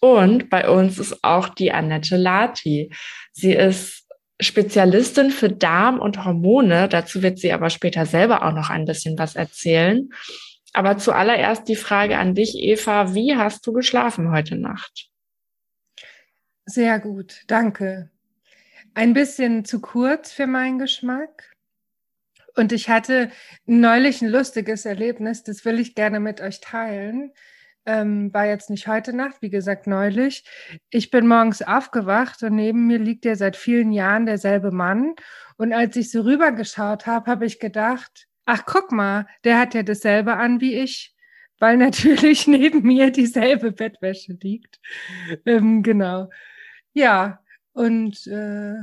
Und bei uns ist auch die Annette Lati. Sie ist Spezialistin für Darm und Hormone. Dazu wird sie aber später selber auch noch ein bisschen was erzählen. Aber zuallererst die Frage an dich, Eva. Wie hast du geschlafen heute Nacht? Sehr gut, danke. Ein bisschen zu kurz für meinen Geschmack. Und ich hatte neulich ein lustiges Erlebnis, das will ich gerne mit euch teilen. Ähm, war jetzt nicht heute Nacht, wie gesagt, neulich. Ich bin morgens aufgewacht und neben mir liegt ja seit vielen Jahren derselbe Mann. Und als ich so rübergeschaut habe, habe ich gedacht, ach guck mal, der hat ja dasselbe an wie ich, weil natürlich neben mir dieselbe Bettwäsche liegt. Ähm, genau. Ja, und äh,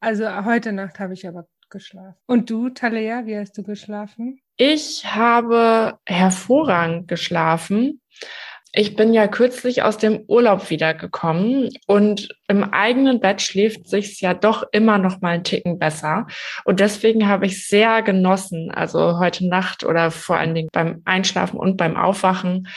also heute Nacht habe ich aber geschlafen. Und du, Talea, wie hast du geschlafen? Ich habe hervorragend geschlafen. Ich bin ja kürzlich aus dem Urlaub wiedergekommen und im eigenen Bett schläft sich's ja doch immer noch mal einen Ticken besser. Und deswegen habe ich sehr genossen, also heute Nacht oder vor allen Dingen beim Einschlafen und beim Aufwachen,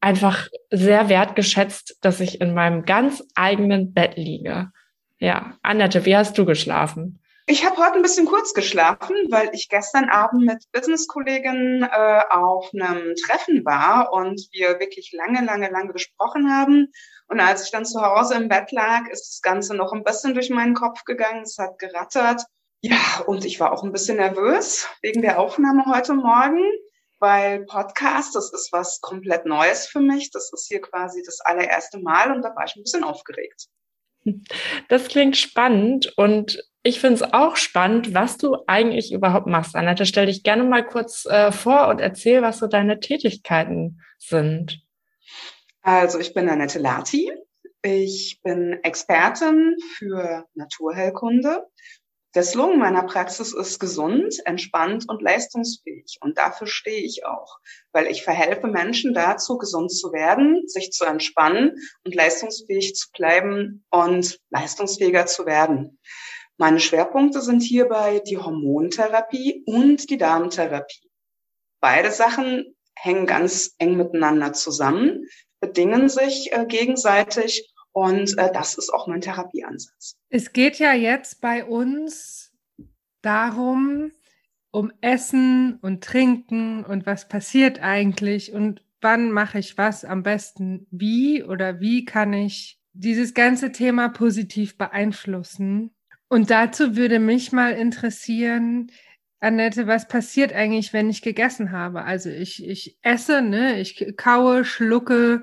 einfach sehr wertgeschätzt, dass ich in meinem ganz eigenen Bett liege. Ja, Annette, wie hast du geschlafen? Ich habe heute ein bisschen kurz geschlafen, weil ich gestern Abend mit Business-Kolleginnen äh, auf einem Treffen war und wir wirklich lange, lange, lange gesprochen haben. Und als ich dann zu Hause im Bett lag, ist das Ganze noch ein bisschen durch meinen Kopf gegangen. Es hat gerattert. Ja, und ich war auch ein bisschen nervös wegen der Aufnahme heute Morgen weil Podcast, das ist was komplett Neues für mich. Das ist hier quasi das allererste Mal und da war ich ein bisschen aufgeregt. Das klingt spannend und ich finde es auch spannend, was du eigentlich überhaupt machst. Annette, stell dich gerne mal kurz äh, vor und erzähl, was so deine Tätigkeiten sind. Also ich bin Annette Lati. Ich bin Expertin für Naturheilkunde der Slogan meiner Praxis ist gesund, entspannt und leistungsfähig. Und dafür stehe ich auch, weil ich verhelfe Menschen dazu, gesund zu werden, sich zu entspannen und leistungsfähig zu bleiben und leistungsfähiger zu werden. Meine Schwerpunkte sind hierbei die Hormontherapie und die Darmtherapie. Beide Sachen hängen ganz eng miteinander zusammen, bedingen sich äh, gegenseitig und äh, das ist auch mein Therapieansatz. Es geht ja jetzt bei uns darum, um Essen und Trinken und was passiert eigentlich und wann mache ich was am besten wie oder wie kann ich dieses ganze Thema positiv beeinflussen. Und dazu würde mich mal interessieren, Annette, was passiert eigentlich, wenn ich gegessen habe? Also ich, ich esse, ne, ich kaue, schlucke,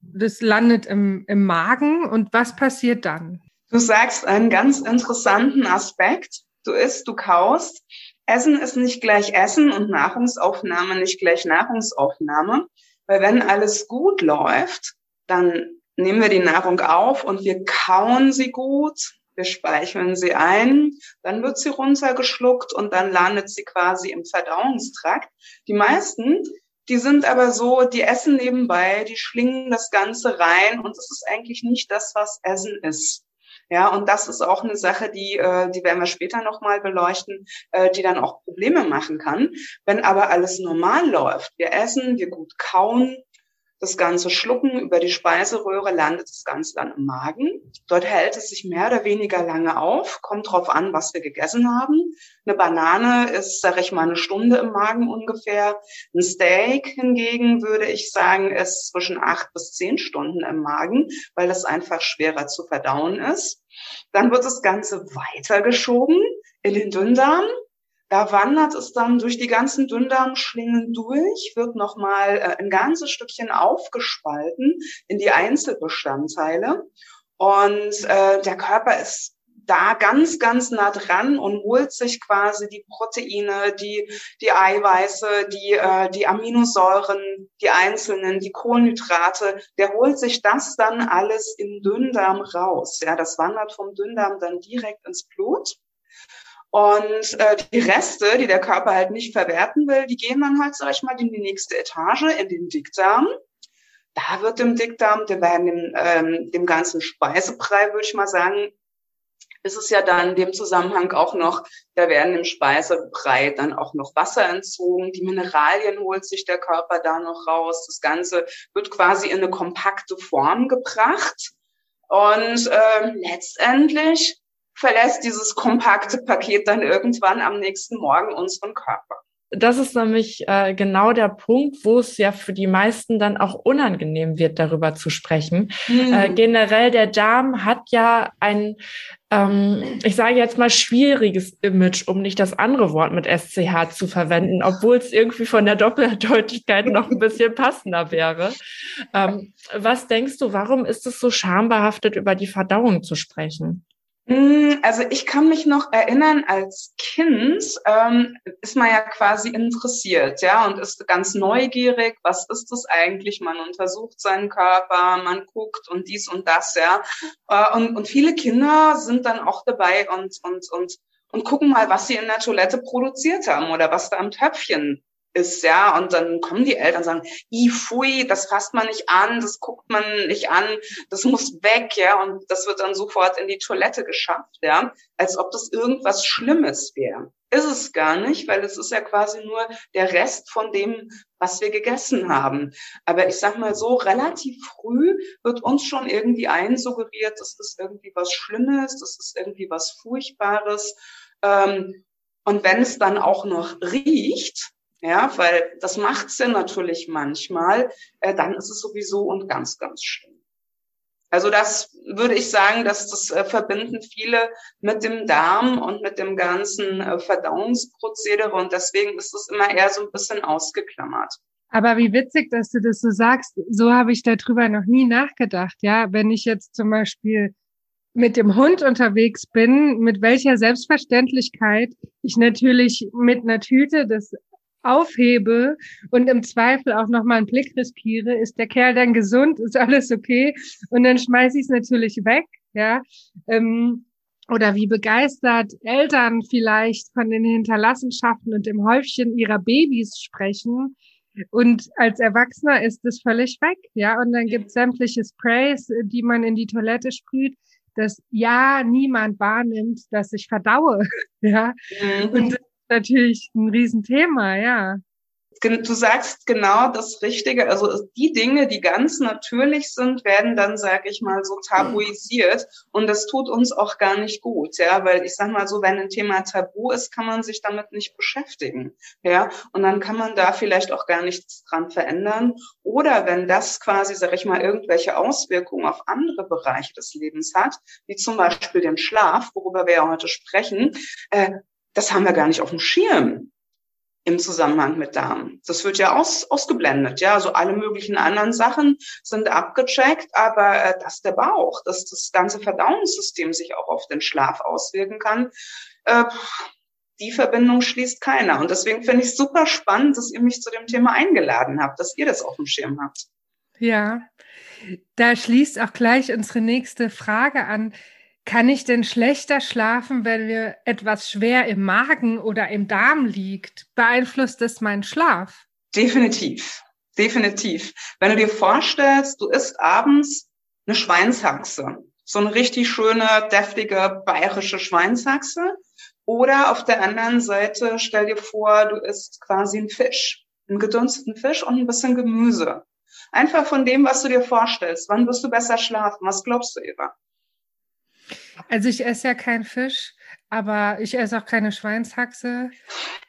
das landet im, im Magen und was passiert dann? Du sagst einen ganz interessanten Aspekt. Du isst, du kaust. Essen ist nicht gleich Essen und Nahrungsaufnahme nicht gleich Nahrungsaufnahme. Weil wenn alles gut läuft, dann nehmen wir die Nahrung auf und wir kauen sie gut, wir speicheln sie ein, dann wird sie runtergeschluckt und dann landet sie quasi im Verdauungstrakt. Die meisten die sind aber so, die essen nebenbei, die schlingen das Ganze rein und das ist eigentlich nicht das, was Essen ist. Ja, und das ist auch eine Sache, die, äh, die werden wir später nochmal beleuchten, äh, die dann auch Probleme machen kann. Wenn aber alles normal läuft, wir essen, wir gut kauen, das Ganze schlucken, über die Speiseröhre landet das Ganze dann im Magen. Dort hält es sich mehr oder weniger lange auf, kommt drauf an, was wir gegessen haben. Eine Banane ist, sage ich mal, eine Stunde im Magen ungefähr. Ein Steak hingegen, würde ich sagen, ist zwischen acht bis zehn Stunden im Magen, weil das einfach schwerer zu verdauen ist. Dann wird das Ganze weitergeschoben in den Dünndarm. Da wandert es dann durch die ganzen Dünndarmschlingen durch, wird nochmal äh, ein ganzes Stückchen aufgespalten in die Einzelbestandteile. Und äh, der Körper ist da ganz, ganz nah dran und holt sich quasi die Proteine, die, die Eiweiße, die, äh, die Aminosäuren, die einzelnen, die Kohlenhydrate. Der holt sich das dann alles im Dünndarm raus. Ja, das wandert vom Dünndarm dann direkt ins Blut. Und äh, die Reste, die der Körper halt nicht verwerten will, die gehen dann halt, sag ich mal, in die nächste Etage, in den Dickdarm. Da wird im Dickdarm, der werden dem, ähm, dem ganzen Speisebrei, würde ich mal sagen, ist es ja dann in dem Zusammenhang auch noch, da werden im Speisebrei dann auch noch Wasser entzogen, die Mineralien holt sich der Körper da noch raus. Das Ganze wird quasi in eine kompakte Form gebracht. Und äh, letztendlich verlässt dieses kompakte Paket dann irgendwann am nächsten Morgen unseren Körper. Das ist nämlich äh, genau der Punkt, wo es ja für die meisten dann auch unangenehm wird, darüber zu sprechen. Mhm. Äh, generell, der Darm hat ja ein, ähm, ich sage jetzt mal, schwieriges Image, um nicht das andere Wort mit SCH zu verwenden, obwohl es irgendwie von der Doppeldeutigkeit noch ein bisschen passender wäre. Ähm, was denkst du, warum ist es so schambehaftet, über die Verdauung zu sprechen? Mm, also ich kann mich noch erinnern, als Kind ähm, ist man ja quasi interessiert, ja, und ist ganz neugierig, was ist das eigentlich? Man untersucht seinen Körper, man guckt und dies und das, ja. Äh, und, und viele Kinder sind dann auch dabei und, und, und, und gucken mal, was sie in der Toilette produziert haben oder was da im Töpfchen ist, ja, und dann kommen die Eltern und sagen, i pfui, das fasst man nicht an, das guckt man nicht an, das muss weg, ja, und das wird dann sofort in die Toilette geschafft, ja, als ob das irgendwas Schlimmes wäre. Ist es gar nicht, weil es ist ja quasi nur der Rest von dem, was wir gegessen haben. Aber ich sag mal so, relativ früh wird uns schon irgendwie einsuggeriert, das ist irgendwie was Schlimmes, das ist irgendwie was Furchtbares. Ähm, und wenn es dann auch noch riecht, ja, weil das macht sie natürlich manchmal, äh, dann ist es sowieso und ganz, ganz schlimm. Also das würde ich sagen, dass das äh, verbinden viele mit dem Darm und mit dem ganzen äh, Verdauungsprozedere und deswegen ist es immer eher so ein bisschen ausgeklammert. Aber wie witzig, dass du das so sagst. So habe ich darüber noch nie nachgedacht. Ja, wenn ich jetzt zum Beispiel mit dem Hund unterwegs bin, mit welcher Selbstverständlichkeit ich natürlich mit einer Tüte des aufhebe und im Zweifel auch nochmal einen Blick riskiere, ist der Kerl dann gesund, ist alles okay und dann schmeiße ich es natürlich weg, ja. Ähm, oder wie begeistert Eltern vielleicht von den Hinterlassenschaften und dem Häufchen ihrer Babys sprechen. Und als Erwachsener ist es völlig weg, ja. Und dann gibt es sämtliche Sprays, die man in die Toilette sprüht, dass ja niemand wahrnimmt, dass ich verdaue, ja. Mhm. Und natürlich ein Riesenthema, ja. Du sagst genau das Richtige. Also die Dinge, die ganz natürlich sind, werden dann, sage ich mal, so tabuisiert. Und das tut uns auch gar nicht gut, ja, weil ich sag mal so, wenn ein Thema tabu ist, kann man sich damit nicht beschäftigen, ja. Und dann kann man da vielleicht auch gar nichts dran verändern. Oder wenn das quasi, sage ich mal, irgendwelche Auswirkungen auf andere Bereiche des Lebens hat, wie zum Beispiel den Schlaf, worüber wir ja heute sprechen, äh, das haben wir gar nicht auf dem Schirm im Zusammenhang mit Darm. Das wird ja aus, ausgeblendet, ja. Also alle möglichen anderen Sachen sind abgecheckt, aber äh, dass der Bauch, dass das ganze Verdauungssystem sich auch auf den Schlaf auswirken kann, äh, die Verbindung schließt keiner. Und deswegen finde ich super spannend, dass ihr mich zu dem Thema eingeladen habt, dass ihr das auf dem Schirm habt. Ja, da schließt auch gleich unsere nächste Frage an. Kann ich denn schlechter schlafen, wenn mir etwas schwer im Magen oder im Darm liegt? Beeinflusst das meinen Schlaf? Definitiv, definitiv. Wenn du dir vorstellst, du isst abends eine Schweinshaxe, so eine richtig schöne, deftige, bayerische Schweinshaxe. Oder auf der anderen Seite stell dir vor, du isst quasi einen Fisch, einen gedunsteten Fisch und ein bisschen Gemüse. Einfach von dem, was du dir vorstellst. Wann wirst du besser schlafen? Was glaubst du, Eva? Also ich esse ja keinen Fisch, aber ich esse auch keine Schweinshaxe.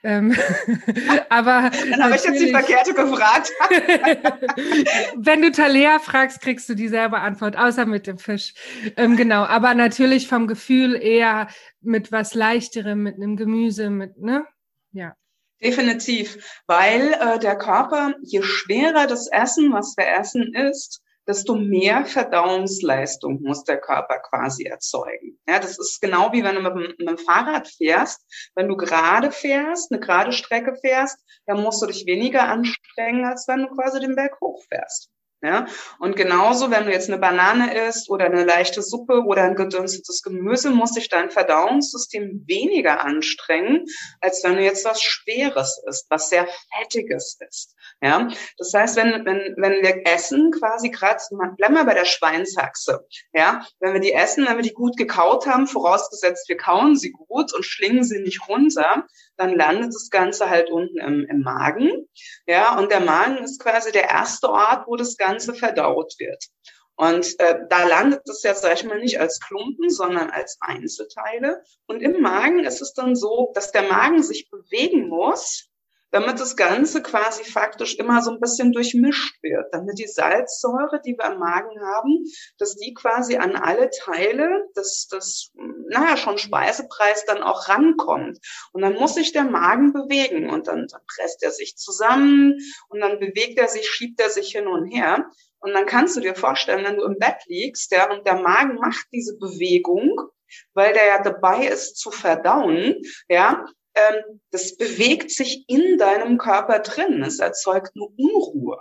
Ähm, aber Dann habe ich jetzt die Verkehrte gefragt. wenn du Talea fragst, kriegst du dieselbe Antwort, außer mit dem Fisch. Ähm, genau, aber natürlich vom Gefühl eher mit was Leichterem, mit einem Gemüse, mit, ne? Ja. Definitiv, weil äh, der Körper, je schwerer das Essen, was wir essen, ist, desto mehr Verdauungsleistung muss der Körper quasi erzeugen. Ja, das ist genau wie wenn du mit, mit dem Fahrrad fährst. Wenn du gerade fährst, eine gerade Strecke fährst, dann musst du dich weniger anstrengen, als wenn du quasi den Berg hochfährst. Ja? Und genauso, wenn du jetzt eine Banane isst oder eine leichte Suppe oder ein gedünstetes Gemüse, muss sich dein Verdauungssystem weniger anstrengen, als wenn du jetzt was Schweres isst, was sehr Fettiges ist. Ja? Das heißt, wenn, wenn, wenn wir essen, quasi gerade, bleiben wir bei der Schweinshaxe. Ja? Wenn wir die essen, wenn wir die gut gekaut haben, vorausgesetzt wir kauen sie gut und schlingen sie nicht runter, dann landet das Ganze halt unten im, im Magen. Ja, und der Magen ist quasi der erste Ort, wo das Ganze verdaut wird. Und äh, da landet es jetzt, sag ich mal, nicht als Klumpen, sondern als Einzelteile. Und im Magen ist es dann so, dass der Magen sich bewegen muss, damit das Ganze quasi faktisch immer so ein bisschen durchmischt wird, damit die Salzsäure, die wir im Magen haben, dass die quasi an alle Teile des, des naja, schon Speisepreis dann auch rankommt. Und dann muss sich der Magen bewegen und dann, dann presst er sich zusammen und dann bewegt er sich, schiebt er sich hin und her. Und dann kannst du dir vorstellen, wenn du im Bett liegst, ja, und der Magen macht diese Bewegung, weil der ja dabei ist zu verdauen, ja, ähm, das bewegt sich in deinem Körper drin. Es erzeugt eine Unruhe.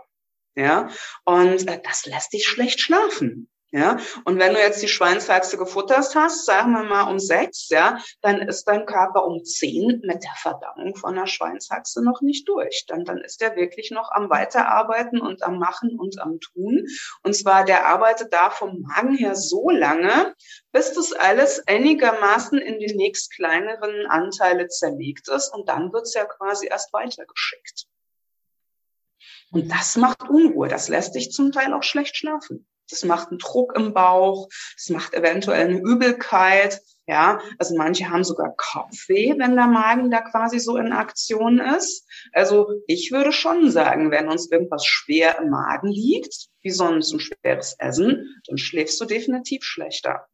Ja, und äh, das lässt dich schlecht schlafen. Ja, und wenn du jetzt die Schweinshaxe gefuttert hast, sagen wir mal um sechs, ja, dann ist dein Körper um zehn mit der Verdauung von der Schweinshaxe noch nicht durch. Dann, dann ist er wirklich noch am Weiterarbeiten und am Machen und am Tun. Und zwar, der arbeitet da vom Magen her so lange, bis das alles einigermaßen in die nächst kleineren Anteile zerlegt ist. Und dann wird's ja quasi erst weitergeschickt. Und das macht Unruhe. Das lässt dich zum Teil auch schlecht schlafen. Das macht einen Druck im Bauch, das macht eventuell eine Übelkeit. Ja, also manche haben sogar Kopfweh, wenn der Magen da quasi so in Aktion ist. Also ich würde schon sagen, wenn uns irgendwas schwer im Magen liegt, wie sonst ein schweres Essen, dann schläfst du definitiv schlechter.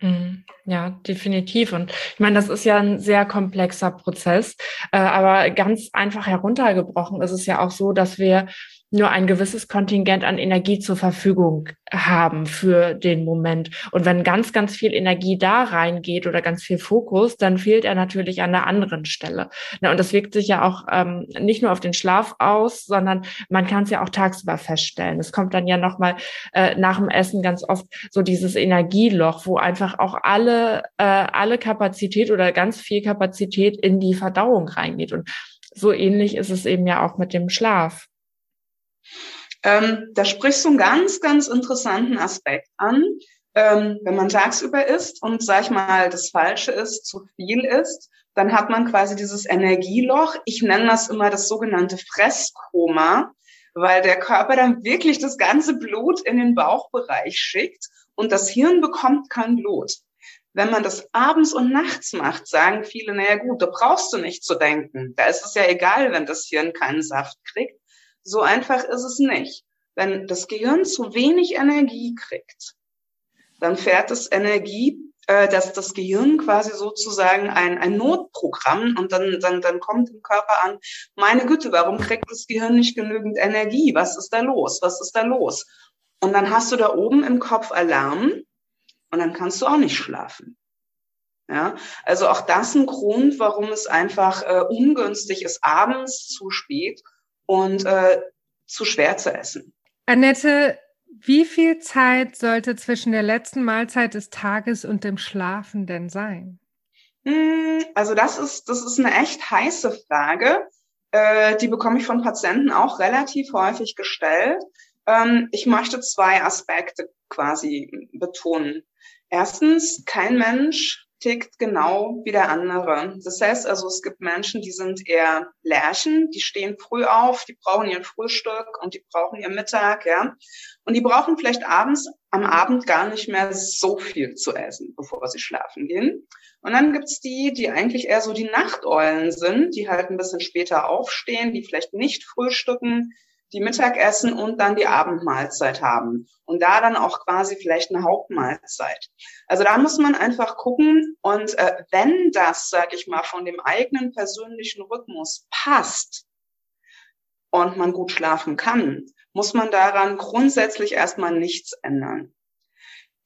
Mhm. Ja, definitiv. Und ich meine, das ist ja ein sehr komplexer Prozess, äh, aber ganz einfach heruntergebrochen ist es ja auch so, dass wir nur ein gewisses Kontingent an Energie zur Verfügung haben für den Moment. Und wenn ganz, ganz viel Energie da reingeht oder ganz viel Fokus, dann fehlt er natürlich an der anderen Stelle. Und das wirkt sich ja auch ähm, nicht nur auf den Schlaf aus, sondern man kann es ja auch tagsüber feststellen. Es kommt dann ja nochmal äh, nach dem Essen ganz oft so dieses Energieloch, wo einfach auch alle, äh, alle Kapazität oder ganz viel Kapazität in die Verdauung reingeht. Und so ähnlich ist es eben ja auch mit dem Schlaf. Ähm, da sprichst du einen ganz, ganz interessanten Aspekt an. Ähm, wenn man tagsüber isst und, sag ich mal, das Falsche ist, zu viel ist, dann hat man quasi dieses Energieloch. Ich nenne das immer das sogenannte Fresskoma, weil der Körper dann wirklich das ganze Blut in den Bauchbereich schickt und das Hirn bekommt kein Blut. Wenn man das abends und nachts macht, sagen viele, naja gut, da brauchst du nicht zu denken. Da ist es ja egal, wenn das Hirn keinen Saft kriegt. So einfach ist es nicht. Wenn das Gehirn zu wenig Energie kriegt, dann fährt es Energie, äh, dass das Gehirn quasi sozusagen ein, ein Notprogramm und dann, dann, dann kommt im Körper an, meine Güte, warum kriegt das Gehirn nicht genügend Energie? Was ist da los? Was ist da los? Und dann hast du da oben im Kopf Alarm und dann kannst du auch nicht schlafen. Ja, also auch das ein Grund, warum es einfach äh, ungünstig ist, abends zu spät und äh, zu schwer zu essen. Annette, wie viel Zeit sollte zwischen der letzten Mahlzeit des Tages und dem Schlafen denn sein? Hm, also das ist, das ist eine echt heiße Frage. Äh, die bekomme ich von Patienten auch relativ häufig gestellt. Ähm, ich möchte zwei Aspekte quasi betonen. Erstens, kein Mensch tickt genau wie der andere. Das heißt also, es gibt Menschen, die sind eher Lärchen, die stehen früh auf, die brauchen ihren Frühstück und die brauchen ihren Mittag, ja. Und die brauchen vielleicht abends, am Abend gar nicht mehr so viel zu essen, bevor sie schlafen gehen. Und dann gibt's die, die eigentlich eher so die Nachteulen sind, die halt ein bisschen später aufstehen, die vielleicht nicht frühstücken, die Mittagessen und dann die Abendmahlzeit haben und da dann auch quasi vielleicht eine Hauptmahlzeit. Also da muss man einfach gucken und äh, wenn das, sag ich mal, von dem eigenen persönlichen Rhythmus passt und man gut schlafen kann, muss man daran grundsätzlich erstmal nichts ändern.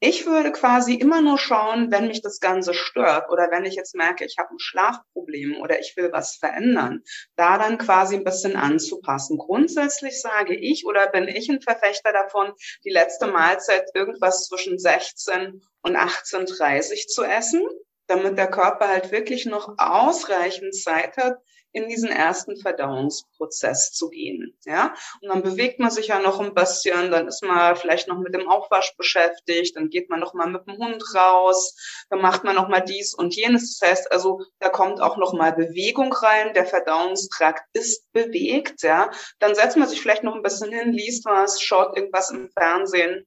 Ich würde quasi immer nur schauen, wenn mich das Ganze stört oder wenn ich jetzt merke, ich habe ein Schlafproblem oder ich will was verändern, da dann quasi ein bisschen anzupassen. Grundsätzlich sage ich oder bin ich ein Verfechter davon, die letzte Mahlzeit irgendwas zwischen 16 und 18.30 zu essen, damit der Körper halt wirklich noch ausreichend Zeit hat, in diesen ersten Verdauungsprozess zu gehen. Ja, und dann bewegt man sich ja noch ein bisschen, dann ist man vielleicht noch mit dem Aufwasch beschäftigt, dann geht man noch mal mit dem Hund raus, dann macht man noch mal dies und jenes. Das heißt also, da kommt auch noch mal Bewegung rein, der Verdauungstrakt ist bewegt. Ja, dann setzt man sich vielleicht noch ein bisschen hin, liest was, schaut irgendwas im Fernsehen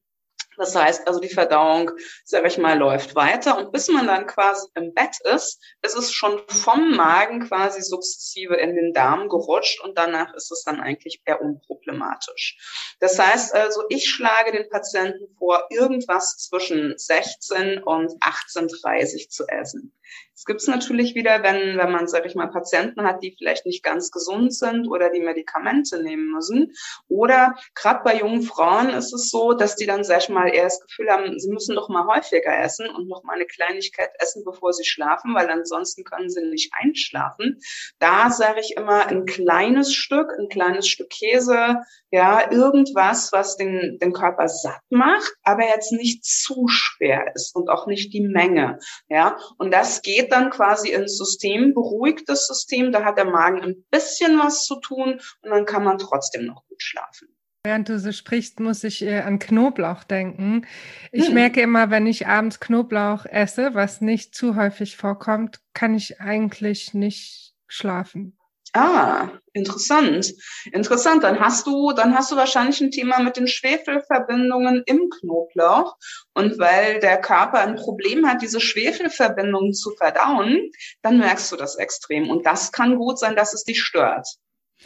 das heißt also, die Verdauung, sag ich mal, läuft weiter und bis man dann quasi im Bett ist, ist es schon vom Magen quasi sukzessive in den Darm gerutscht und danach ist es dann eigentlich eher unproblematisch. Das heißt also, ich schlage den Patienten vor, irgendwas zwischen 16 und 18.30 zu essen. Es gibt es natürlich wieder, wenn, wenn man, sag ich mal, Patienten hat, die vielleicht nicht ganz gesund sind oder die Medikamente nehmen müssen. Oder gerade bei jungen Frauen ist es so, dass die dann, sag ich mal, eher das Gefühl haben, sie müssen doch mal häufiger essen und noch mal eine Kleinigkeit essen, bevor sie schlafen, weil ansonsten können sie nicht einschlafen. Da sage ich immer ein kleines Stück, ein kleines Stück Käse, ja, irgendwas, was den, den Körper satt macht, aber jetzt nicht zu schwer ist und auch nicht die Menge, ja. Und das geht dann quasi ins System, beruhigt das System, da hat der Magen ein bisschen was zu tun und dann kann man trotzdem noch gut schlafen. Während du so sprichst, muss ich äh, an Knoblauch denken. Ich hm. merke immer, wenn ich abends Knoblauch esse, was nicht zu häufig vorkommt, kann ich eigentlich nicht schlafen. Ah, interessant. Interessant. Dann hast du, dann hast du wahrscheinlich ein Thema mit den Schwefelverbindungen im Knoblauch. Und weil der Körper ein Problem hat, diese Schwefelverbindungen zu verdauen, dann merkst du das extrem. Und das kann gut sein, dass es dich stört.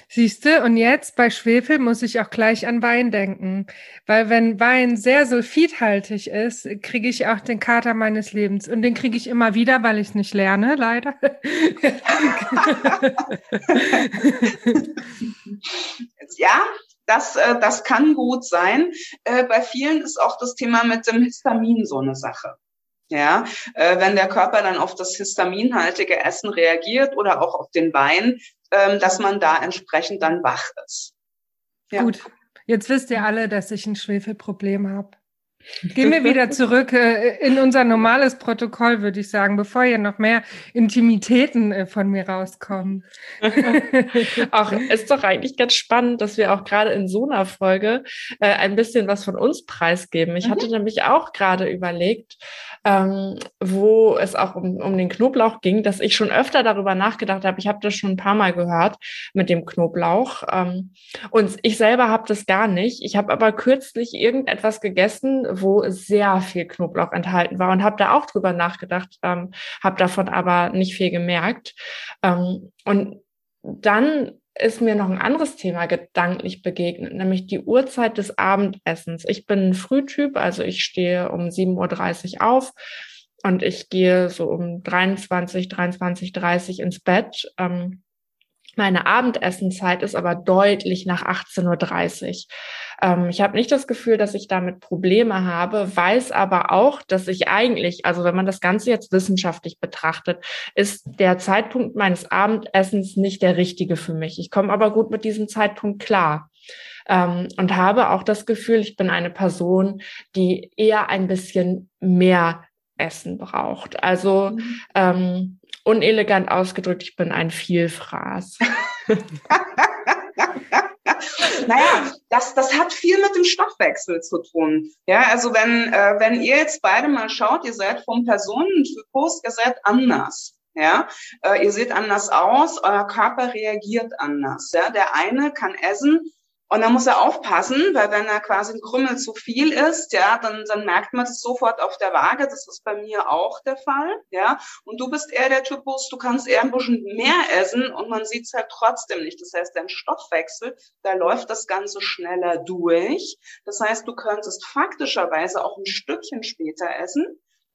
Siehst du, und jetzt bei Schwefel muss ich auch gleich an Wein denken. Weil wenn Wein sehr sulfidhaltig ist, kriege ich auch den Kater meines Lebens. Und den kriege ich immer wieder, weil ich es nicht lerne, leider. ja, das, äh, das kann gut sein. Äh, bei vielen ist auch das Thema mit dem Histamin so eine Sache. Ja, äh, wenn der Körper dann auf das histaminhaltige Essen reagiert oder auch auf den Wein, dass man da entsprechend dann wach ist. Ja. Gut, jetzt wisst ihr alle, dass ich ein Schwefelproblem habe. Gehen wir wieder zurück äh, in unser normales Protokoll, würde ich sagen, bevor hier noch mehr Intimitäten äh, von mir rauskommen. auch ist doch eigentlich ganz spannend, dass wir auch gerade in so einer Folge äh, ein bisschen was von uns preisgeben. Ich mhm. hatte nämlich auch gerade überlegt, ähm, wo es auch um, um den Knoblauch ging, dass ich schon öfter darüber nachgedacht habe. Ich habe das schon ein paar Mal gehört mit dem Knoblauch. Ähm, und ich selber habe das gar nicht. Ich habe aber kürzlich irgendetwas gegessen, wo sehr viel Knoblauch enthalten war und habe da auch drüber nachgedacht, ähm, habe davon aber nicht viel gemerkt. Ähm, und dann ist mir noch ein anderes Thema gedanklich begegnet, nämlich die Uhrzeit des Abendessens. Ich bin ein Frühtyp, also ich stehe um 7.30 Uhr auf und ich gehe so um 23, 23, 30 ins Bett. Ähm, meine Abendessenzeit ist aber deutlich nach 18.30 Uhr. Ähm, ich habe nicht das Gefühl, dass ich damit Probleme habe, weiß aber auch, dass ich eigentlich, also wenn man das Ganze jetzt wissenschaftlich betrachtet, ist der Zeitpunkt meines Abendessens nicht der richtige für mich. Ich komme aber gut mit diesem Zeitpunkt klar. Ähm, und habe auch das Gefühl, ich bin eine Person, die eher ein bisschen mehr Essen braucht. Also mhm. ähm, unelegant ausgedrückt, ich bin ein Vielfraß. naja, das, das hat viel mit dem Stoffwechsel zu tun. Ja, also wenn, äh, wenn ihr jetzt beide mal schaut, ihr seid vom Personentypus, ihr seid anders. Ja, äh, ihr seht anders aus, euer Körper reagiert anders. Ja, der eine kann essen, und dann muss er aufpassen, weil wenn er quasi ein Krümmel zu viel ist, ja, dann, dann merkt man das sofort auf der Waage. Das ist bei mir auch der Fall, ja. Und du bist eher der Typus, du kannst eher ein bisschen mehr essen und man sieht es halt trotzdem nicht. Das heißt, dein Stoffwechsel, da läuft das Ganze schneller durch. Das heißt, du könntest faktischerweise auch ein Stückchen später essen,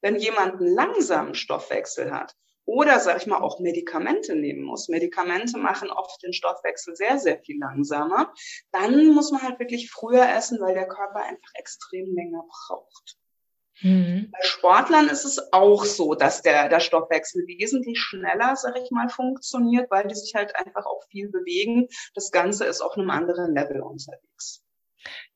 wenn jemand einen langsamen Stoffwechsel hat oder, sag ich mal, auch Medikamente nehmen muss. Medikamente machen oft den Stoffwechsel sehr, sehr viel langsamer. Dann muss man halt wirklich früher essen, weil der Körper einfach extrem länger braucht. Mhm. Bei Sportlern ist es auch so, dass der, der Stoffwechsel wesentlich schneller, sag ich mal, funktioniert, weil die sich halt einfach auch viel bewegen. Das Ganze ist auf einem anderen Level unterwegs.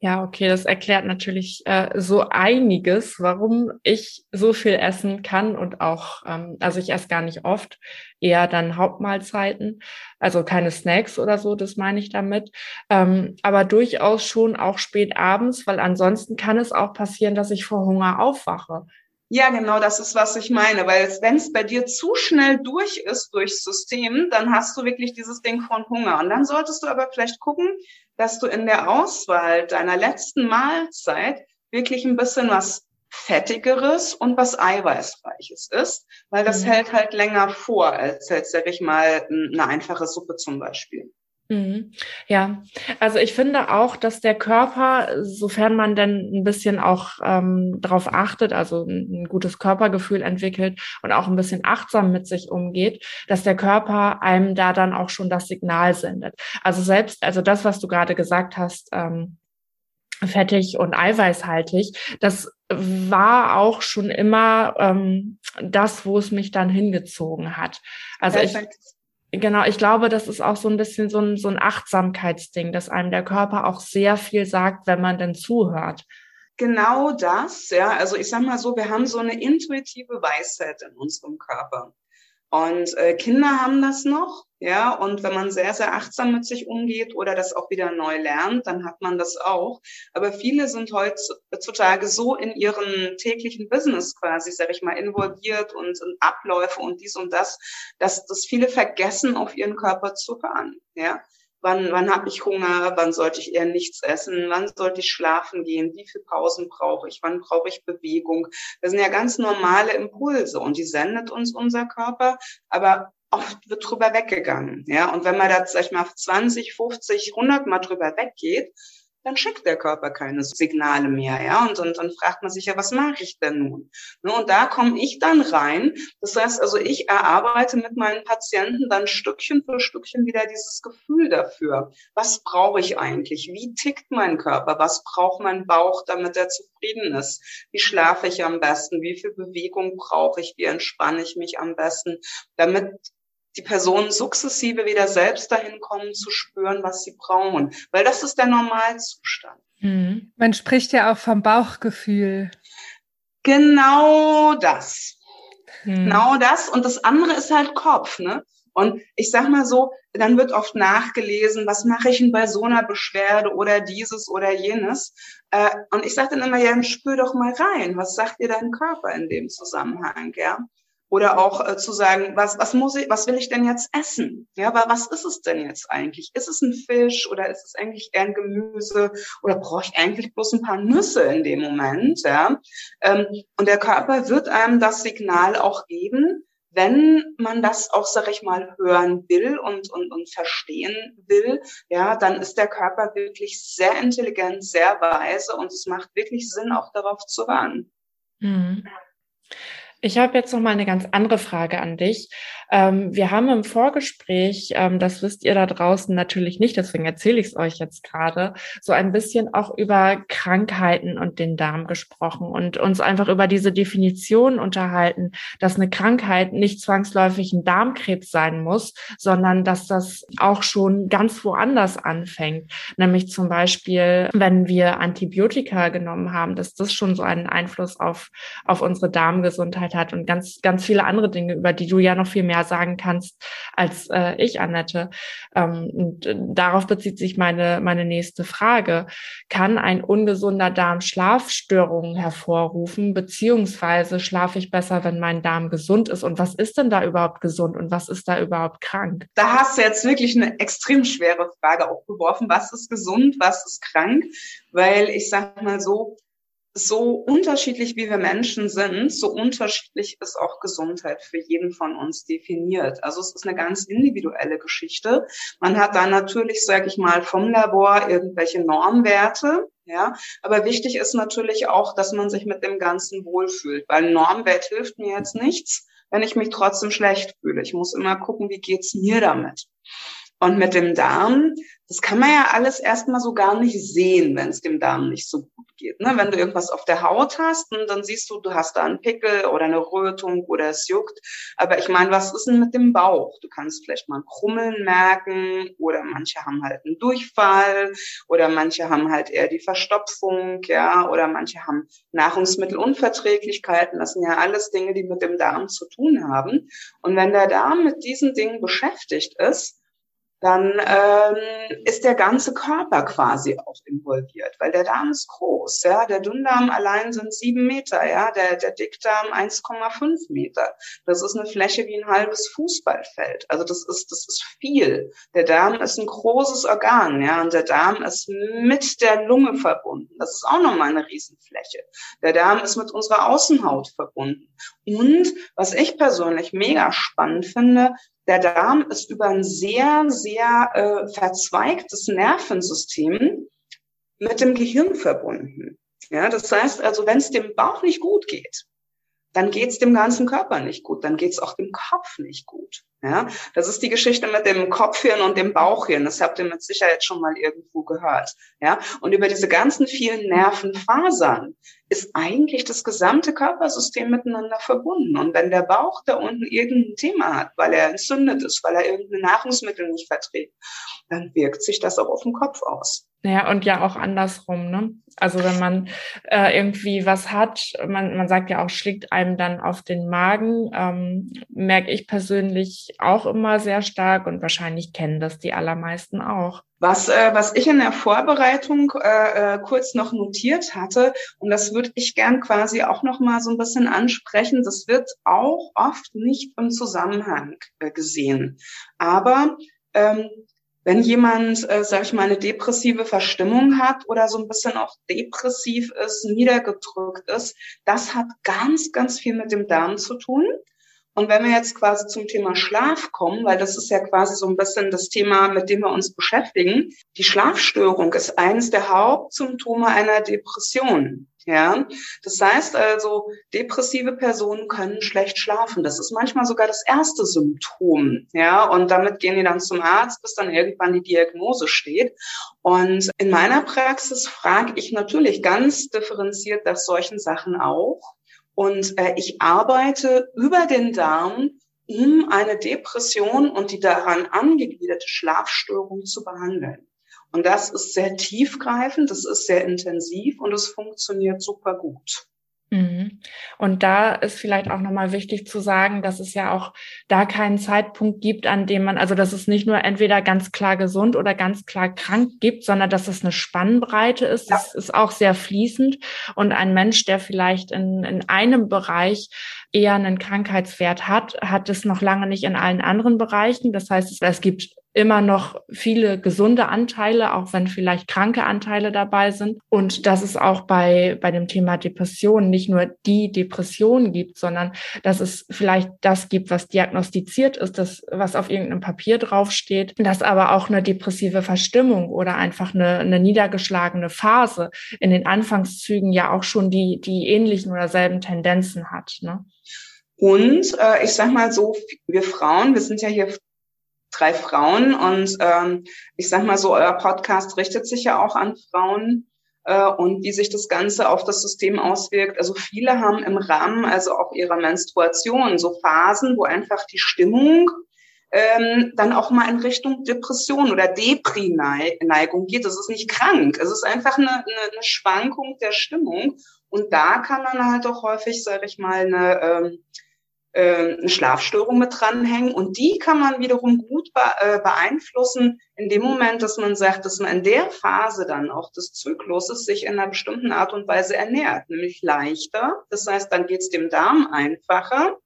Ja, okay, das erklärt natürlich äh, so einiges, warum ich so viel essen kann und auch, ähm, also ich esse gar nicht oft, eher dann Hauptmahlzeiten, also keine Snacks oder so, das meine ich damit, ähm, aber durchaus schon auch spät abends, weil ansonsten kann es auch passieren, dass ich vor Hunger aufwache. Ja, genau, das ist, was ich meine, weil wenn es bei dir zu schnell durch ist durchs System, dann hast du wirklich dieses Ding von Hunger. Und dann solltest du aber vielleicht gucken, dass du in der Auswahl deiner letzten Mahlzeit wirklich ein bisschen was Fettigeres und was Eiweißreiches ist, weil das mhm. hält halt länger vor als jetzt, sag ich mal, eine einfache Suppe zum Beispiel. Mhm. Ja, also ich finde auch, dass der Körper, sofern man denn ein bisschen auch ähm, darauf achtet, also ein, gutes Körpergefühl entwickelt und auch ein bisschen achtsam mit sich umgeht, dass der Körper einem da dann auch schon das Signal sendet. Also selbst, also das, was du gerade gesagt hast, ähm, fettig und eiweißhaltig, das war auch schon immer ähm, das, wo es mich dann hingezogen hat. Also ich, Genau, ich glaube, das ist auch so ein bisschen so ein, so ein Achtsamkeitsding, dass einem der Körper auch sehr viel sagt, wenn man denn zuhört. Genau das, ja. Also ich sag mal so, wir haben so eine intuitive Weisheit in unserem Körper. Und äh, Kinder haben das noch, ja, und wenn man sehr, sehr achtsam mit sich umgeht oder das auch wieder neu lernt, dann hat man das auch. Aber viele sind heutzutage so in ihren täglichen Business quasi, sag ich mal, involviert und, und Abläufe und dies und das, dass das viele vergessen, auf ihren Körper zu hören, ja wann, wann habe ich Hunger, wann sollte ich eher nichts essen, wann sollte ich schlafen gehen, wie viel Pausen brauche ich, wann brauche ich Bewegung. Das sind ja ganz normale Impulse und die sendet uns unser Körper, aber oft wird drüber weggegangen. Ja, und wenn man da, sag ich mal, 20, 50, 100 Mal drüber weggeht, dann schickt der Körper keine Signale mehr, ja, und, und dann fragt man sich ja, was mache ich denn nun? Ne, und da komme ich dann rein. Das heißt also, ich erarbeite mit meinen Patienten dann Stückchen für Stückchen wieder dieses Gefühl dafür. Was brauche ich eigentlich? Wie tickt mein Körper? Was braucht mein Bauch, damit er zufrieden ist? Wie schlafe ich am besten? Wie viel Bewegung brauche ich? Wie entspanne ich mich am besten? Damit die Personen sukzessive wieder selbst dahin kommen zu spüren, was sie brauchen. Weil das ist der Normalzustand. Mhm. Man spricht ja auch vom Bauchgefühl. Genau das. Mhm. Genau das. Und das andere ist halt Kopf, ne? Und ich sag mal so, dann wird oft nachgelesen, was mache ich denn bei so einer Beschwerde oder dieses oder jenes. Äh, und ich sage dann immer, ja, spür doch mal rein, was sagt dir dein Körper in dem Zusammenhang, ja? Oder auch äh, zu sagen, was, was muss ich, was will ich denn jetzt essen? Ja, aber was ist es denn jetzt eigentlich? Ist es ein Fisch oder ist es eigentlich eher ein Gemüse oder brauche ich eigentlich bloß ein paar Nüsse in dem Moment? Ja, ähm, und der Körper wird einem das Signal auch geben, wenn man das auch, sag ich mal, hören will und, und, und verstehen will, ja, dann ist der Körper wirklich sehr intelligent, sehr weise und es macht wirklich Sinn, auch darauf zu hören. Mhm. Ich habe jetzt noch mal eine ganz andere Frage an dich. Ähm, wir haben im Vorgespräch, ähm, das wisst ihr da draußen natürlich nicht, deswegen erzähle ich es euch jetzt gerade, so ein bisschen auch über Krankheiten und den Darm gesprochen und uns einfach über diese Definition unterhalten, dass eine Krankheit nicht zwangsläufig ein Darmkrebs sein muss, sondern dass das auch schon ganz woanders anfängt. Nämlich zum Beispiel, wenn wir Antibiotika genommen haben, dass das schon so einen Einfluss auf, auf unsere Darmgesundheit Persönlichkeit hat und ganz, ganz viele andere Dinge, über die du ja noch viel mehr sagen kannst als äh, ich, Annette. Ähm, und äh, darauf bezieht sich meine, meine nächste Frage. Kann ein ungesunder Darm Schlafstörungen hervorrufen, beziehungsweise schlafe ich besser, wenn mein Darm gesund ist? Und was ist denn da überhaupt gesund und was ist da überhaupt krank? Da hast du jetzt wirklich eine extrem schwere Frage aufgeworfen. Was ist gesund, was ist krank? Weil ich sag mal so, so unterschiedlich wie wir Menschen sind, so unterschiedlich ist auch Gesundheit für jeden von uns definiert. Also es ist eine ganz individuelle Geschichte. Man hat da natürlich, sage ich mal, vom Labor irgendwelche Normwerte, ja, aber wichtig ist natürlich auch, dass man sich mit dem Ganzen wohlfühlt, weil Normwert hilft mir jetzt nichts, wenn ich mich trotzdem schlecht fühle. Ich muss immer gucken, wie geht's mir damit. Und mit dem Darm, das kann man ja alles erstmal so gar nicht sehen, wenn es dem Darm nicht so gut geht. Ne? Wenn du irgendwas auf der Haut hast, und dann siehst du, du hast da einen Pickel oder eine Rötung oder es juckt. Aber ich meine, was ist denn mit dem Bauch? Du kannst vielleicht mal ein Krummeln merken oder manche haben halt einen Durchfall oder manche haben halt eher die Verstopfung, ja, oder manche haben Nahrungsmittelunverträglichkeiten. Das sind ja alles Dinge, die mit dem Darm zu tun haben. Und wenn der Darm mit diesen Dingen beschäftigt ist, dann ähm, ist der ganze Körper quasi auch involviert, weil der Darm ist groß, ja, der Dünndarm allein sind sieben Meter, ja, der, der Dickdarm 1,5 Meter. Das ist eine Fläche wie ein halbes Fußballfeld. Also das ist, das ist viel. Der Darm ist ein großes Organ, ja, und der Darm ist mit der Lunge verbunden. Das ist auch nochmal eine Riesenfläche. Der Darm ist mit unserer Außenhaut verbunden. Und was ich persönlich mega spannend finde, der Darm ist über ein sehr, sehr äh, verzweigtes Nervensystem mit dem Gehirn verbunden. Ja, das heißt also, wenn es dem Bauch nicht gut geht, dann geht es dem ganzen Körper nicht gut, dann geht es auch dem Kopf nicht gut. Ja, das ist die Geschichte mit dem Kopfhirn und dem Bauchhirn. Das habt ihr mit Sicherheit schon mal irgendwo gehört. Ja, und über diese ganzen vielen Nervenfasern ist eigentlich das gesamte Körpersystem miteinander verbunden. Und wenn der Bauch da unten irgendein Thema hat, weil er entzündet ist, weil er irgendein Nahrungsmittel nicht verträgt, dann wirkt sich das auch auf den Kopf aus. Ja, und ja auch andersrum, ne? Also wenn man äh, irgendwie was hat, man, man sagt ja auch, schlägt einem dann auf den Magen, ähm, merke ich persönlich auch immer sehr stark und wahrscheinlich kennen das die allermeisten auch. Was, äh, was ich in der Vorbereitung äh, äh, kurz noch notiert hatte, und das würde ich gern quasi auch noch mal so ein bisschen ansprechen, das wird auch oft nicht im Zusammenhang äh, gesehen. Aber ähm, wenn jemand, äh, sag ich mal, eine depressive Verstimmung hat oder so ein bisschen auch depressiv ist, niedergedrückt ist, das hat ganz, ganz viel mit dem Darm zu tun. Und wenn wir jetzt quasi zum Thema Schlaf kommen, weil das ist ja quasi so ein bisschen das Thema, mit dem wir uns beschäftigen, die Schlafstörung ist eines der Hauptsymptome einer Depression. Ja, das heißt also, depressive Personen können schlecht schlafen. Das ist manchmal sogar das erste Symptom. Ja, und damit gehen die dann zum Arzt, bis dann irgendwann die Diagnose steht. Und in meiner Praxis frage ich natürlich ganz differenziert nach solchen Sachen auch. Und äh, ich arbeite über den Darm, um eine Depression und die daran angegliederte Schlafstörung zu behandeln. Und das ist sehr tiefgreifend, das ist sehr intensiv und es funktioniert super gut. Mhm. Und da ist vielleicht auch nochmal wichtig zu sagen, dass es ja auch da keinen Zeitpunkt gibt, an dem man, also dass es nicht nur entweder ganz klar gesund oder ganz klar krank gibt, sondern dass es eine Spannbreite ist. Ja. Das ist auch sehr fließend. Und ein Mensch, der vielleicht in, in einem Bereich eher einen Krankheitswert hat, hat es noch lange nicht in allen anderen Bereichen. Das heißt, es gibt immer noch viele gesunde Anteile, auch wenn vielleicht kranke Anteile dabei sind. Und dass es auch bei, bei dem Thema Depression nicht nur die Depression gibt, sondern dass es vielleicht das gibt, was diagnostiziert ist, das, was auf irgendeinem Papier draufsteht, dass aber auch eine depressive Verstimmung oder einfach eine, eine niedergeschlagene Phase in den Anfangszügen ja auch schon die, die ähnlichen oder selben Tendenzen hat. Ne? Und äh, ich sag mal so, wir Frauen, wir sind ja hier drei Frauen und ähm, ich sag mal so, euer Podcast richtet sich ja auch an Frauen äh, und wie sich das Ganze auf das System auswirkt. Also viele haben im Rahmen also auch ihrer Menstruation so Phasen, wo einfach die Stimmung ähm, dann auch mal in Richtung Depression oder Depri-Neigung geht. Das ist nicht krank. Es ist einfach eine, eine, eine Schwankung der Stimmung. Und da kann man halt auch häufig, sage ich mal, eine ähm, äh, eine Schlafstörung mit dranhängen. Und die kann man wiederum gut äh, beeinflussen in dem Moment, dass man sagt, dass man in der Phase dann auch des Zykluses sich in einer bestimmten Art und Weise ernährt, nämlich leichter. Das heißt, dann geht es dem Darm einfacher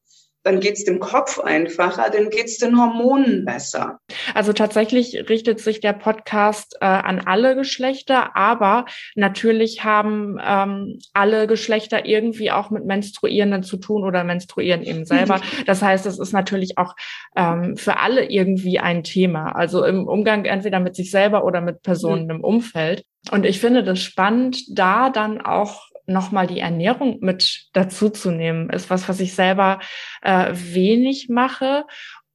dann geht's dem Kopf einfacher, dann geht's den Hormonen besser. Also tatsächlich richtet sich der Podcast äh, an alle Geschlechter, aber natürlich haben ähm, alle Geschlechter irgendwie auch mit Menstruierenden zu tun oder menstruieren eben selber. Das heißt, es ist natürlich auch ähm, für alle irgendwie ein Thema. Also im Umgang entweder mit sich selber oder mit Personen mhm. im Umfeld. Und ich finde das spannend, da dann auch nochmal die Ernährung mit dazu zu nehmen, ist was, was ich selber äh, wenig mache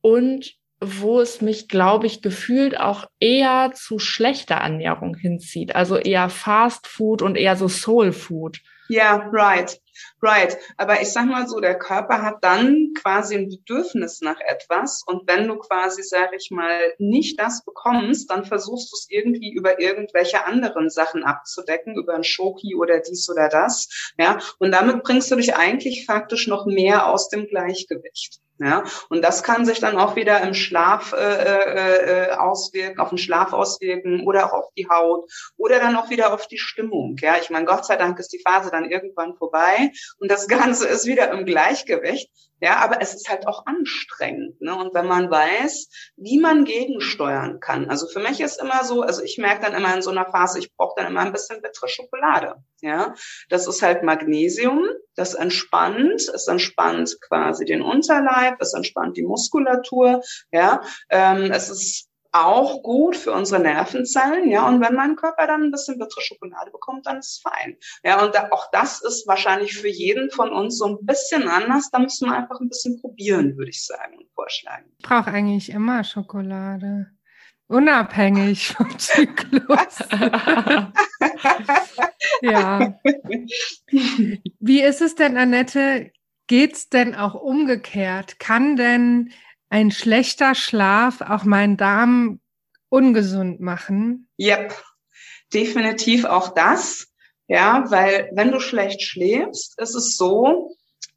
und wo es mich, glaube ich, gefühlt auch eher zu schlechter Ernährung hinzieht. Also eher Fast Food und eher so Soul Food. Ja, right, right. Aber ich sag mal so, der Körper hat dann quasi ein Bedürfnis nach etwas und wenn du quasi, sag ich mal, nicht das bekommst, dann versuchst du es irgendwie über irgendwelche anderen Sachen abzudecken, über ein Schoki oder dies oder das, ja. Und damit bringst du dich eigentlich faktisch noch mehr aus dem Gleichgewicht. Ja, und das kann sich dann auch wieder im Schlaf äh, äh, äh, auswirken, auf den Schlaf auswirken oder auch auf die Haut oder dann auch wieder auf die Stimmung. Ja, ich meine, Gott sei Dank ist die Phase dann irgendwann vorbei und das Ganze ist wieder im Gleichgewicht. Ja, aber es ist halt auch anstrengend. Ne? Und wenn man weiß, wie man gegensteuern kann. Also für mich ist immer so, also ich merke dann immer in so einer Phase, ich brauche dann immer ein bisschen bittere Schokolade. Ja, das ist halt Magnesium, das entspannt, es entspannt quasi den Unterleib, es entspannt die Muskulatur. Ja, ähm, es ist auch gut für unsere Nervenzellen, ja. Und wenn mein Körper dann ein bisschen bittere Schokolade bekommt, dann ist es fein. Ja, und da, auch das ist wahrscheinlich für jeden von uns so ein bisschen anders. Da müssen wir einfach ein bisschen probieren, würde ich sagen und vorschlagen. Ich brauche eigentlich immer Schokolade. Unabhängig vom Zyklus. ja. Wie ist es denn, Annette? Geht's denn auch umgekehrt? Kann denn ein schlechter Schlaf auch meinen Darm ungesund machen? Yep, definitiv auch das. Ja, weil wenn du schlecht schläfst, ist es so,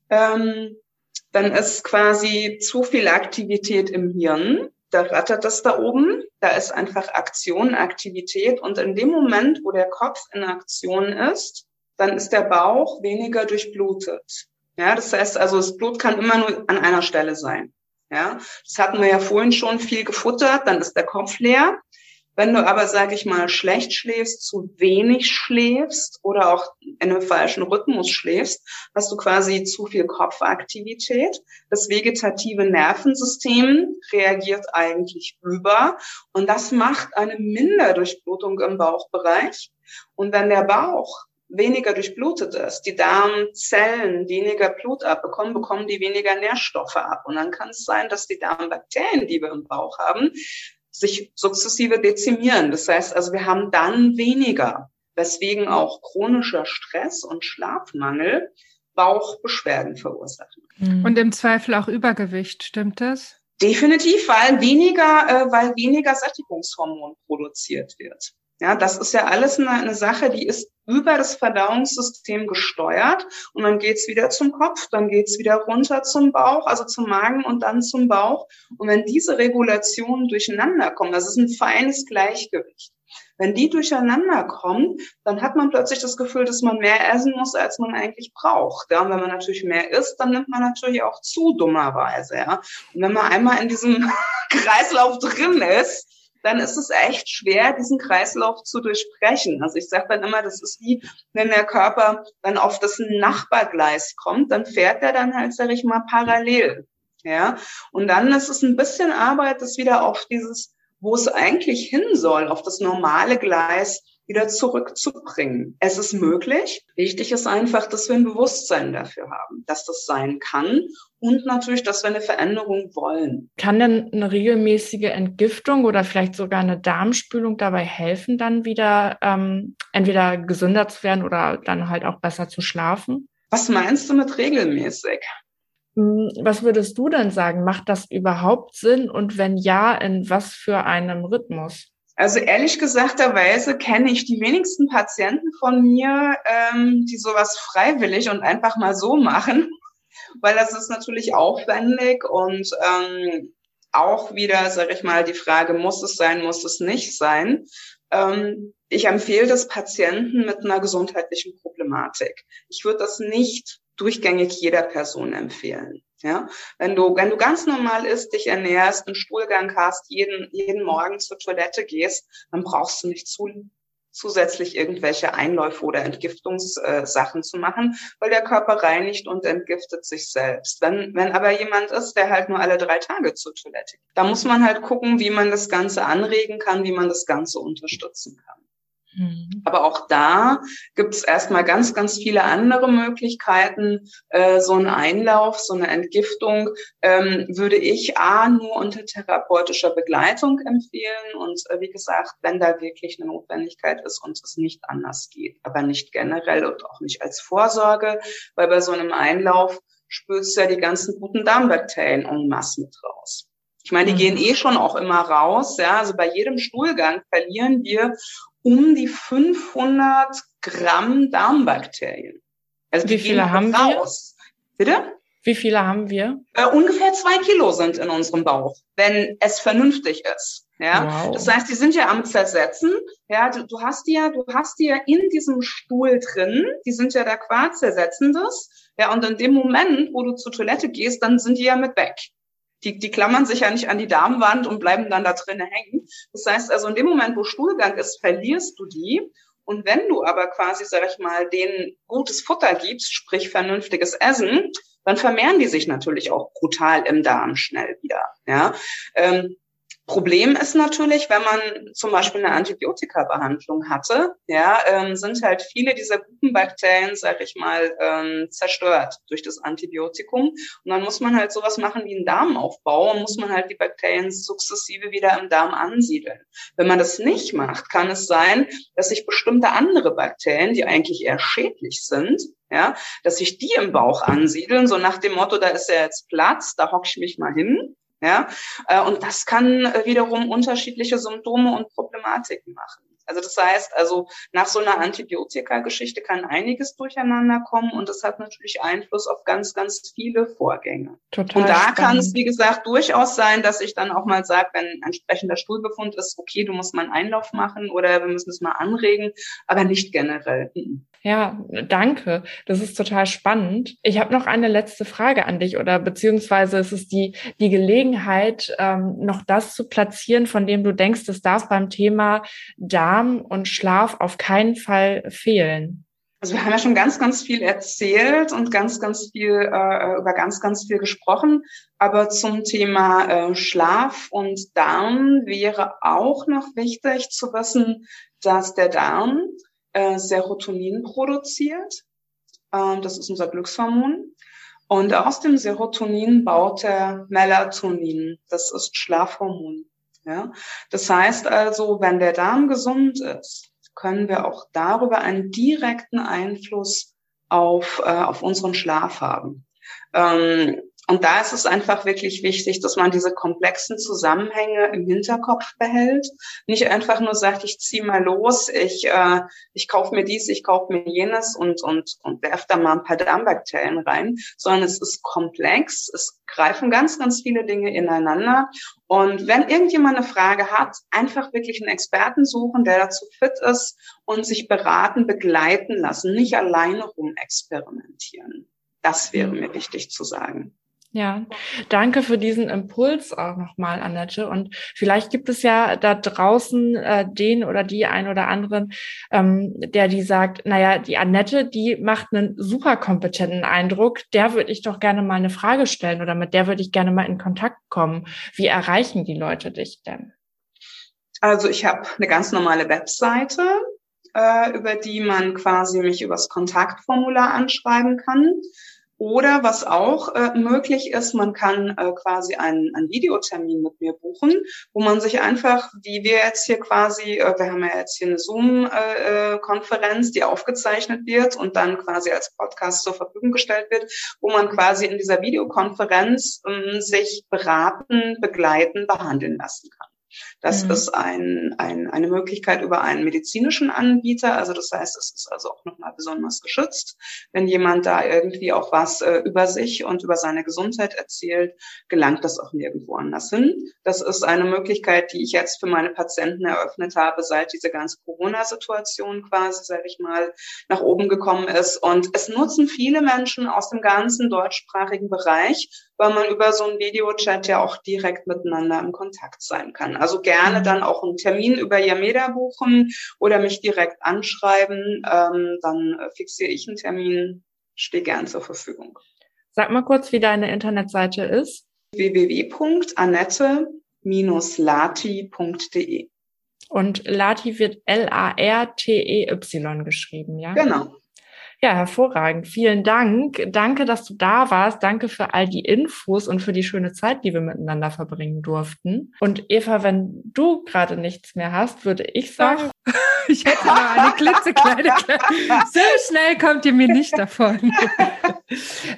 ähm, dann ist quasi zu viel Aktivität im Hirn. Da rattert das da oben. Da ist einfach Aktion, Aktivität. Und in dem Moment, wo der Kopf in Aktion ist, dann ist der Bauch weniger durchblutet. Ja, das heißt also, das Blut kann immer nur an einer Stelle sein. Ja, das hatten wir ja vorhin schon viel gefuttert, dann ist der Kopf leer. Wenn du aber, sag ich mal, schlecht schläfst, zu wenig schläfst oder auch in einem falschen Rhythmus schläfst, hast du quasi zu viel Kopfaktivität. Das vegetative Nervensystem reagiert eigentlich über und das macht eine Minderdurchblutung im Bauchbereich. Und wenn der Bauch weniger durchblutet ist, die Darmzellen weniger Blut abbekommen, bekommen die weniger Nährstoffe ab. Und dann kann es sein, dass die Darmbakterien, die wir im Bauch haben, sich sukzessive dezimieren. Das heißt also, wir haben dann weniger, weswegen auch chronischer Stress und Schlafmangel Bauchbeschwerden verursachen. Mhm. Und im Zweifel auch Übergewicht, stimmt das? Definitiv, weil weniger, äh, weil weniger Sättigungshormon produziert wird. Ja, das ist ja alles eine, eine Sache, die ist über das Verdauungssystem gesteuert und dann geht's wieder zum Kopf, dann geht's wieder runter zum Bauch, also zum Magen und dann zum Bauch. Und wenn diese Regulationen durcheinander kommen, das ist ein feines Gleichgewicht. Wenn die durcheinander kommen, dann hat man plötzlich das Gefühl, dass man mehr essen muss, als man eigentlich braucht. Ja, und wenn man natürlich mehr isst, dann nimmt man natürlich auch zu dummerweise. Ja. Und wenn man einmal in diesem Kreislauf drin ist, dann ist es echt schwer, diesen Kreislauf zu durchbrechen. Also ich sage dann immer, das ist wie, wenn der Körper dann auf das Nachbargleis kommt, dann fährt er dann halt, sage ich mal, parallel. Ja, und dann ist es ein bisschen Arbeit, das wieder auf dieses, wo es eigentlich hin soll, auf das normale Gleis wieder zurückzubringen. Es ist möglich. Wichtig ist einfach, dass wir ein Bewusstsein dafür haben, dass das sein kann und natürlich, dass wir eine Veränderung wollen. Kann denn eine regelmäßige Entgiftung oder vielleicht sogar eine Darmspülung dabei helfen, dann wieder ähm, entweder gesünder zu werden oder dann halt auch besser zu schlafen? Was meinst du mit regelmäßig? Hm, was würdest du denn sagen? Macht das überhaupt Sinn? Und wenn ja, in was für einem Rhythmus? Also ehrlich gesagterweise kenne ich die wenigsten Patienten von mir, ähm, die sowas freiwillig und einfach mal so machen, weil das ist natürlich aufwendig und ähm, auch wieder, sage ich mal, die Frage, muss es sein, muss es nicht sein. Ähm, ich empfehle das Patienten mit einer gesundheitlichen Problematik. Ich würde das nicht durchgängig jeder Person empfehlen. Ja, wenn du, wenn du ganz normal isst, dich ernährst, einen Stuhlgang hast, jeden, jeden Morgen zur Toilette gehst, dann brauchst du nicht zu, zusätzlich irgendwelche Einläufe oder Entgiftungssachen äh, zu machen, weil der Körper reinigt und entgiftet sich selbst. Wenn, wenn aber jemand ist, der halt nur alle drei Tage zur Toilette, geht, da muss man halt gucken, wie man das Ganze anregen kann, wie man das Ganze unterstützen kann. Mhm. Aber auch da gibt es erstmal ganz, ganz viele andere Möglichkeiten. Äh, so ein Einlauf, so eine Entgiftung ähm, würde ich A nur unter therapeutischer Begleitung empfehlen. Und äh, wie gesagt, wenn da wirklich eine Notwendigkeit ist und es nicht anders geht, aber nicht generell und auch nicht als Vorsorge, weil bei so einem Einlauf spürst du ja die ganzen guten Darmbakterien en masse mit raus. Ich meine, die gehen mhm. eh schon auch immer raus. Ja, also bei jedem Stuhlgang verlieren wir um die 500 Gramm Darmbakterien. Also Wie viele haben raus. wir? Bitte? Wie viele haben wir? Äh, ungefähr zwei Kilo sind in unserem Bauch, wenn es vernünftig ist. Ja, wow. das heißt, die sind ja am Zersetzen. Ja, du, du hast die ja, du hast die ja in diesem Stuhl drin. Die sind ja da quasi zersetzendes. Ja, und in dem Moment, wo du zur Toilette gehst, dann sind die ja mit weg. Die, die klammern sich ja nicht an die Darmwand und bleiben dann da drinnen hängen. Das heißt also, in dem Moment, wo Stuhlgang ist, verlierst du die. Und wenn du aber quasi, sag ich mal, denen gutes Futter gibst, sprich vernünftiges Essen, dann vermehren die sich natürlich auch brutal im Darm schnell wieder. Ja, ähm, Problem ist natürlich, wenn man zum Beispiel eine Antibiotika-Behandlung hatte, ja, ähm, sind halt viele dieser guten Bakterien, sag ich mal, ähm, zerstört durch das Antibiotikum. Und dann muss man halt sowas machen wie einen Darmaufbau und muss man halt die Bakterien sukzessive wieder im Darm ansiedeln. Wenn man das nicht macht, kann es sein, dass sich bestimmte andere Bakterien, die eigentlich eher schädlich sind, ja, dass sich die im Bauch ansiedeln, so nach dem Motto, da ist ja jetzt Platz, da hocke ich mich mal hin. Ja, äh, und das kann äh, wiederum unterschiedliche Symptome und Problematiken machen. Also das heißt, also nach so einer Antibiotika-Geschichte kann einiges durcheinander kommen und das hat natürlich Einfluss auf ganz, ganz viele Vorgänge. Total und da spannend. kann es, wie gesagt, durchaus sein, dass ich dann auch mal sage, wenn ein entsprechender Stuhlbefund ist, okay, du musst mal einen Einlauf machen oder wir müssen es mal anregen, aber nicht generell. Mhm. Ja, danke. Das ist total spannend. Ich habe noch eine letzte Frage an dich oder beziehungsweise es ist die, die Gelegenheit, ähm, noch das zu platzieren, von dem du denkst, es darf beim Thema Darm und Schlaf auf keinen Fall fehlen. Also wir haben ja schon ganz, ganz viel erzählt und ganz, ganz viel äh, über ganz, ganz viel gesprochen. Aber zum Thema äh, Schlaf und Darm wäre auch noch wichtig zu wissen, dass der Darm äh, Serotonin produziert. Ähm, das ist unser Glückshormon. Und aus dem Serotonin baut er Melatonin. Das ist Schlafhormon. Ja? Das heißt also, wenn der Darm gesund ist, können wir auch darüber einen direkten Einfluss auf, äh, auf unseren Schlaf haben. Ähm, und da ist es einfach wirklich wichtig, dass man diese komplexen Zusammenhänge im Hinterkopf behält. Nicht einfach nur sagt, ich ziehe mal los, ich, äh, ich kaufe mir dies, ich kaufe mir jenes und, und, und werfe da mal ein paar Darmbakterien rein, sondern es ist komplex, es greifen ganz, ganz viele Dinge ineinander. Und wenn irgendjemand eine Frage hat, einfach wirklich einen Experten suchen, der dazu fit ist und sich beraten, begleiten lassen, nicht alleine rumexperimentieren. Das wäre mir wichtig zu sagen. Ja, danke für diesen Impuls auch nochmal, Annette. Und vielleicht gibt es ja da draußen äh, den oder die ein oder anderen, ähm, der die sagt, naja, die Annette, die macht einen super kompetenten Eindruck, der würde ich doch gerne mal eine Frage stellen oder mit der würde ich gerne mal in Kontakt kommen. Wie erreichen die Leute dich denn? Also ich habe eine ganz normale Webseite, äh, über die man quasi mich übers Kontaktformular anschreiben kann. Oder was auch äh, möglich ist, man kann äh, quasi einen, einen Videotermin mit mir buchen, wo man sich einfach, wie wir jetzt hier quasi, äh, wir haben ja jetzt hier eine Zoom-Konferenz, äh, die aufgezeichnet wird und dann quasi als Podcast zur Verfügung gestellt wird, wo man quasi in dieser Videokonferenz ähm, sich beraten, begleiten, behandeln lassen kann. Das mhm. ist ein, ein, eine Möglichkeit über einen medizinischen Anbieter. Also das heißt, es ist also auch nochmal besonders geschützt. Wenn jemand da irgendwie auch was äh, über sich und über seine Gesundheit erzählt, gelangt das auch nirgendwo anders hin. Das ist eine Möglichkeit, die ich jetzt für meine Patienten eröffnet habe, seit diese ganze Corona-Situation quasi, sage ich mal, nach oben gekommen ist. Und es nutzen viele Menschen aus dem ganzen deutschsprachigen Bereich, weil man über so einen Videochat ja auch direkt miteinander im Kontakt sein kann. Also gerne mhm. dann auch einen Termin über Yameda buchen oder mich direkt anschreiben. Ähm, dann fixiere ich einen Termin, stehe gern zur Verfügung. Sag mal kurz, wie deine Internetseite ist. www.annette-lati.de Und Lati wird L-A-R-T-E-Y geschrieben, ja? Genau. Ja, hervorragend. Vielen Dank. Danke, dass du da warst. Danke für all die Infos und für die schöne Zeit, die wir miteinander verbringen durften. Und Eva, wenn du gerade nichts mehr hast, würde ich sagen. Ich hätte noch eine klitzekleine. so schnell kommt ihr mir nicht davon.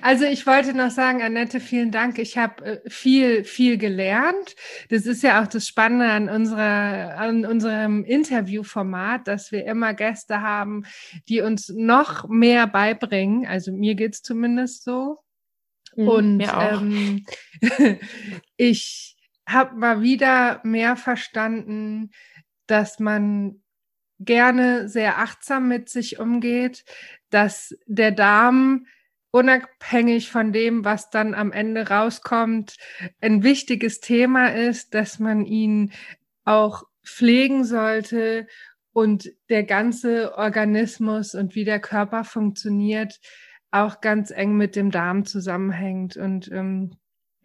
Also ich wollte noch sagen, Annette, vielen Dank. Ich habe äh, viel, viel gelernt. Das ist ja auch das Spannende an unserer, an unserem Interviewformat, dass wir immer Gäste haben, die uns noch mehr beibringen. Also mir geht es zumindest so. Mhm, und ähm, ich habe mal wieder mehr verstanden, dass man gerne sehr achtsam mit sich umgeht, dass der Darm unabhängig von dem, was dann am Ende rauskommt, ein wichtiges Thema ist, dass man ihn auch pflegen sollte und der ganze Organismus und wie der Körper funktioniert auch ganz eng mit dem Darm zusammenhängt. Und ähm,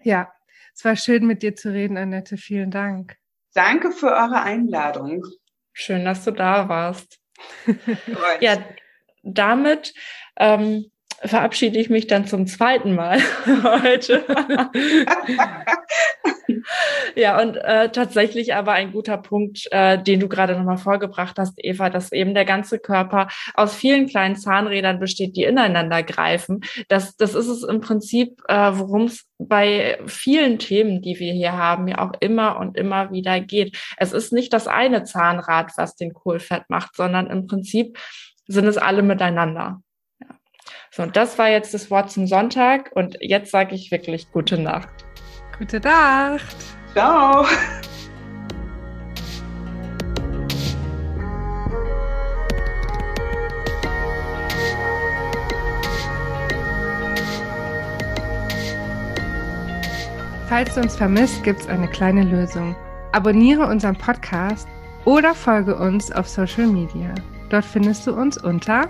ja, es war schön mit dir zu reden, Annette. Vielen Dank. Danke für eure Einladung. Schön, dass du da warst. ja, damit ähm, verabschiede ich mich dann zum zweiten Mal heute. ja, und äh, tatsächlich aber ein guter Punkt, äh, den du gerade nochmal vorgebracht hast, Eva, dass eben der ganze Körper aus vielen kleinen Zahnrädern besteht, die ineinander greifen. Das, das ist es im Prinzip, äh, worum es bei vielen Themen, die wir hier haben, ja auch immer und immer wieder geht. Es ist nicht das eine Zahnrad, was den Kohlfett macht, sondern im Prinzip sind es alle miteinander. So, und das war jetzt das Wort zum Sonntag und jetzt sage ich wirklich gute Nacht. Gute Nacht. Ciao. Falls du uns vermisst, gibt es eine kleine Lösung. Abonniere unseren Podcast oder folge uns auf Social Media. Dort findest du uns unter